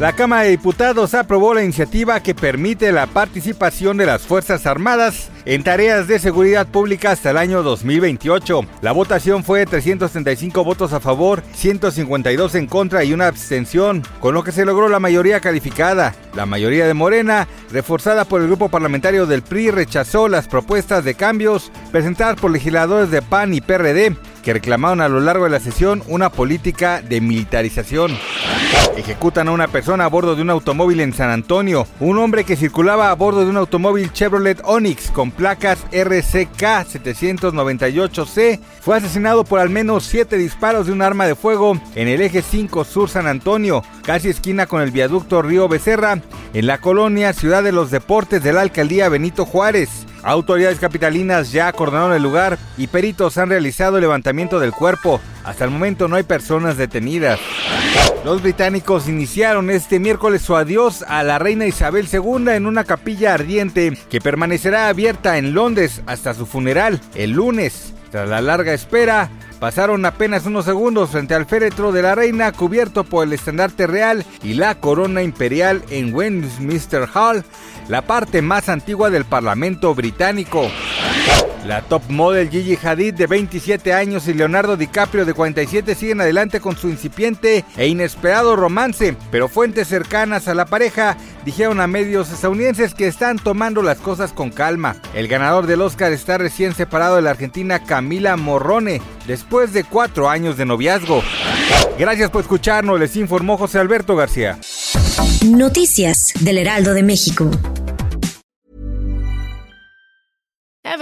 La Cámara de Diputados aprobó la iniciativa que permite la participación de las Fuerzas Armadas en tareas de seguridad pública hasta el año 2028. La votación fue de 335 votos a favor, 152 en contra y una abstención, con lo que se logró la mayoría calificada. La mayoría de Morena, reforzada por el grupo parlamentario del PRI, rechazó las propuestas de cambios presentadas por legisladores de PAN y PRD que reclamaron a lo largo de la sesión una política de militarización. Ejecutan a una persona a bordo de un automóvil en San Antonio. Un hombre que circulaba a bordo de un automóvil Chevrolet Onix con placas RCK 798C fue asesinado por al menos siete disparos de un arma de fuego en el eje 5 Sur San Antonio, casi esquina con el viaducto Río Becerra, en la colonia Ciudad de los Deportes de la alcaldía Benito Juárez. Autoridades capitalinas ya acordonaron el lugar y peritos han realizado el levantamiento del cuerpo. Hasta el momento no hay personas detenidas. Los británicos iniciaron este miércoles su adiós a la reina Isabel II en una capilla ardiente que permanecerá abierta en Londres hasta su funeral el lunes. Tras la larga espera, pasaron apenas unos segundos frente al féretro de la reina cubierto por el estandarte real y la corona imperial en Westminster Hall, la parte más antigua del Parlamento británico. La top model Gigi Hadid de 27 años y Leonardo DiCaprio de 47 siguen adelante con su incipiente e inesperado romance, pero fuentes cercanas a la pareja dijeron a medios estadounidenses que están tomando las cosas con calma. El ganador del Oscar está recién separado de la argentina Camila Morrone, después de cuatro años de noviazgo. Gracias por escucharnos, les informó José Alberto García. Noticias del Heraldo de México.